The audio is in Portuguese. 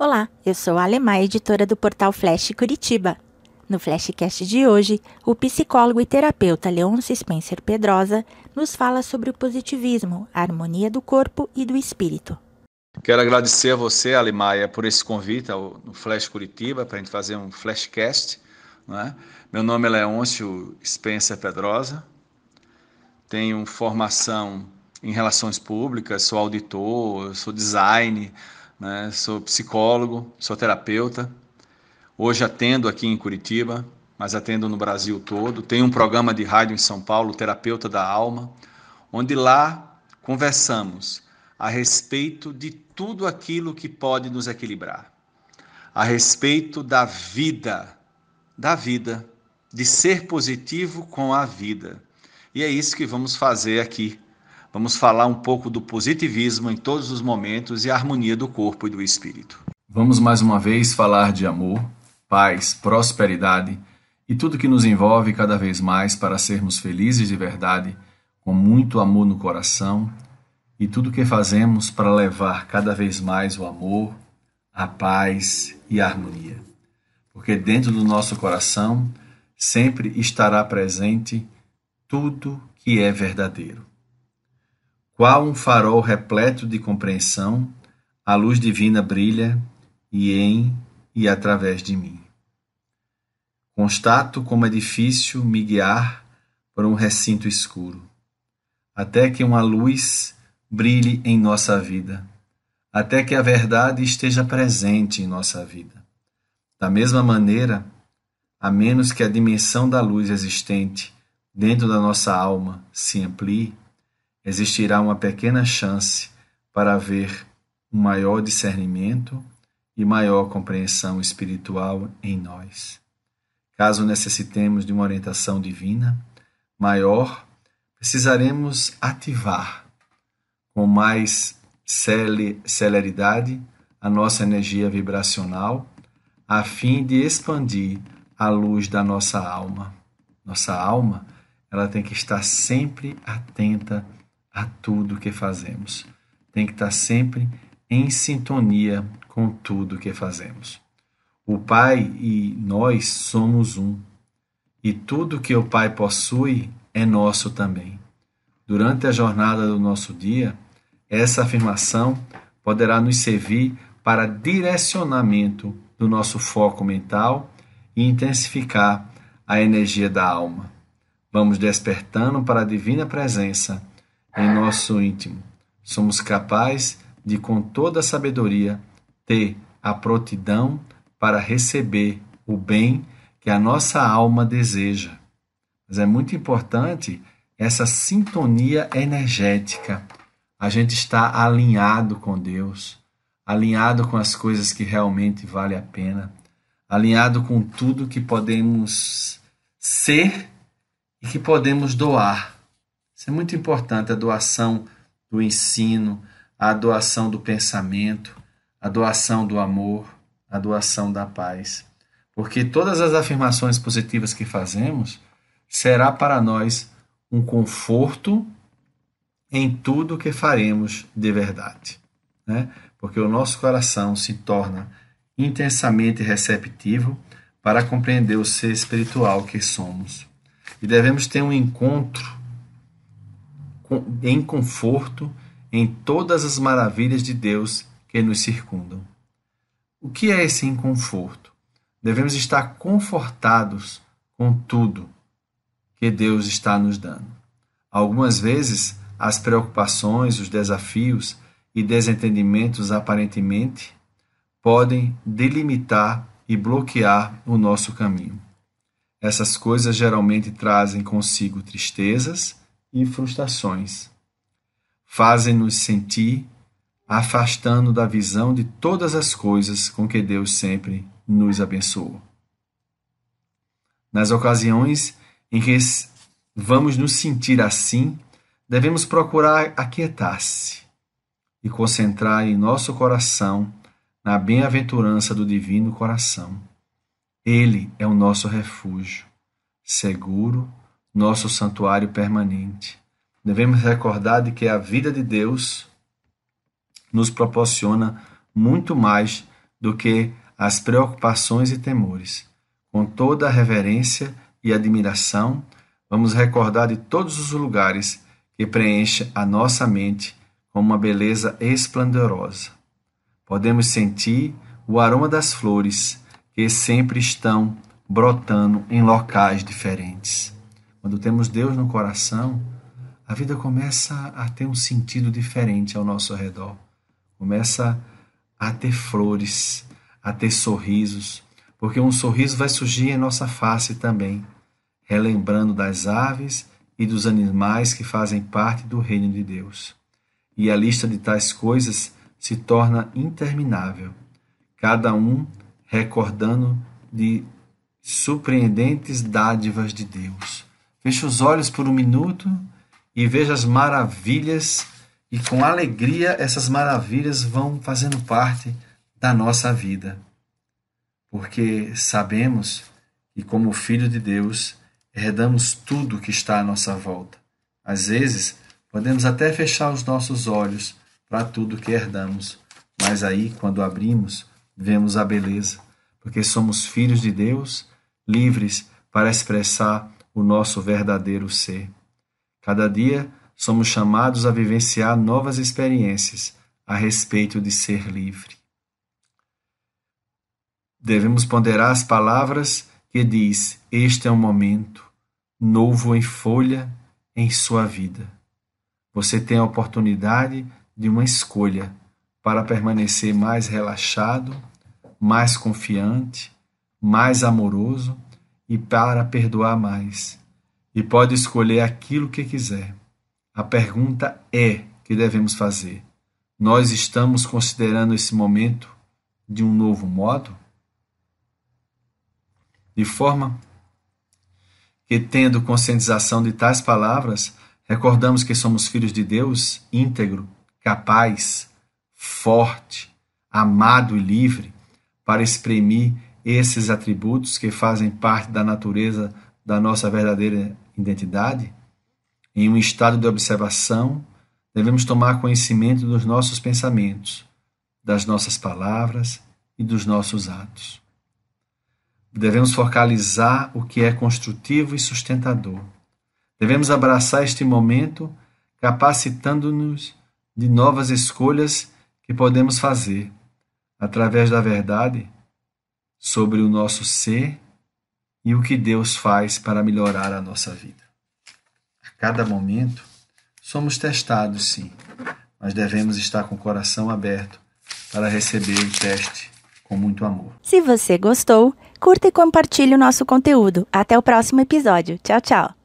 Olá, eu sou a Alemã, editora do portal Flash Curitiba. No Flashcast de hoje, o psicólogo e terapeuta Leôncio Spencer Pedrosa nos fala sobre o positivismo, a harmonia do corpo e do espírito. Quero agradecer a você, Alimaia, por esse convite ao no Flash Curitiba para a gente fazer um Flashcast. Né? Meu nome é Leôncio Spencer Pedrosa, tenho formação em relações públicas, sou auditor, sou design, né? sou psicólogo, sou terapeuta. Hoje atendo aqui em Curitiba, mas atendo no Brasil todo. Tenho um programa de rádio em São Paulo, Terapeuta da Alma, onde lá conversamos a respeito de tudo aquilo que pode nos equilibrar, a respeito da vida, da vida, de ser positivo com a vida. E é isso que vamos fazer aqui Vamos falar um pouco do positivismo em todos os momentos e a harmonia do corpo e do espírito. Vamos mais uma vez falar de amor, paz, prosperidade e tudo que nos envolve cada vez mais para sermos felizes de verdade, com muito amor no coração e tudo que fazemos para levar cada vez mais o amor, a paz e a harmonia. Porque dentro do nosso coração sempre estará presente tudo que é verdadeiro. Qual um farol repleto de compreensão, a luz divina brilha e em e através de mim. Constato como é difícil me guiar por um recinto escuro, até que uma luz brilhe em nossa vida, até que a verdade esteja presente em nossa vida. Da mesma maneira, a menos que a dimensão da luz existente dentro da nossa alma se amplie, existirá uma pequena chance para haver um maior discernimento e maior compreensão espiritual em nós. Caso necessitemos de uma orientação divina maior, precisaremos ativar com mais celeridade a nossa energia vibracional a fim de expandir a luz da nossa alma. Nossa alma, ela tem que estar sempre atenta a tudo que fazemos. Tem que estar sempre em sintonia com tudo que fazemos. O Pai e nós somos um, e tudo que o Pai possui é nosso também. Durante a jornada do nosso dia, essa afirmação poderá nos servir para direcionamento do nosso foco mental e intensificar a energia da alma. Vamos despertando para a divina presença em nosso íntimo. Somos capazes de, com toda a sabedoria, ter a prontidão para receber o bem que a nossa alma deseja. Mas é muito importante essa sintonia energética. A gente está alinhado com Deus, alinhado com as coisas que realmente vale a pena, alinhado com tudo que podemos ser e que podemos doar. Isso é muito importante, a doação do ensino, a doação do pensamento, a doação do amor, a doação da paz. Porque todas as afirmações positivas que fazemos será para nós um conforto em tudo que faremos de verdade. Né? Porque o nosso coração se torna intensamente receptivo para compreender o ser espiritual que somos. E devemos ter um encontro em conforto em todas as maravilhas de Deus que nos circundam. O que é esse inconforto? Devemos estar confortados com tudo que Deus está nos dando. Algumas vezes, as preocupações, os desafios e desentendimentos aparentemente podem delimitar e bloquear o nosso caminho. Essas coisas geralmente trazem consigo tristezas e frustrações. Fazem-nos sentir afastando da visão de todas as coisas com que Deus sempre nos abençoou. Nas ocasiões em que vamos nos sentir assim, devemos procurar aquietar-se e concentrar em nosso coração na bem-aventurança do Divino Coração. Ele é o nosso refúgio, seguro nosso santuário permanente. Devemos recordar de que a vida de Deus nos proporciona muito mais do que as preocupações e temores. Com toda a reverência e admiração, vamos recordar de todos os lugares que preenche a nossa mente com uma beleza esplendorosa. Podemos sentir o aroma das flores que sempre estão brotando em locais diferentes. Quando temos Deus no coração, a vida começa a ter um sentido diferente ao nosso redor. Começa a ter flores, a ter sorrisos, porque um sorriso vai surgir em nossa face também, relembrando das aves e dos animais que fazem parte do reino de Deus. E a lista de tais coisas se torna interminável, cada um recordando de surpreendentes dádivas de Deus. Feche os olhos por um minuto e veja as maravilhas, e com alegria essas maravilhas vão fazendo parte da nossa vida. Porque sabemos que, como filho de Deus, herdamos tudo que está à nossa volta. Às vezes, podemos até fechar os nossos olhos para tudo que herdamos, mas aí, quando abrimos, vemos a beleza, porque somos filhos de Deus, livres para expressar o nosso verdadeiro ser. Cada dia somos chamados a vivenciar novas experiências a respeito de ser livre. Devemos ponderar as palavras que diz: Este é um momento novo em folha em sua vida. Você tem a oportunidade de uma escolha para permanecer mais relaxado, mais confiante, mais amoroso e para perdoar mais. E pode escolher aquilo que quiser. A pergunta é que devemos fazer: nós estamos considerando esse momento de um novo modo? De forma que, tendo conscientização de tais palavras, recordamos que somos filhos de Deus, íntegro, capaz, forte, amado e livre, para exprimir esses atributos que fazem parte da natureza da nossa verdadeira identidade? Em um estado de observação, devemos tomar conhecimento dos nossos pensamentos, das nossas palavras e dos nossos atos. Devemos focalizar o que é construtivo e sustentador. Devemos abraçar este momento, capacitando-nos de novas escolhas que podemos fazer através da verdade sobre o nosso ser e o que Deus faz para melhorar a nossa vida. A cada momento, somos testados, sim, mas devemos estar com o coração aberto para receber o teste com muito amor. Se você gostou, curta e compartilhe o nosso conteúdo. Até o próximo episódio. Tchau, tchau.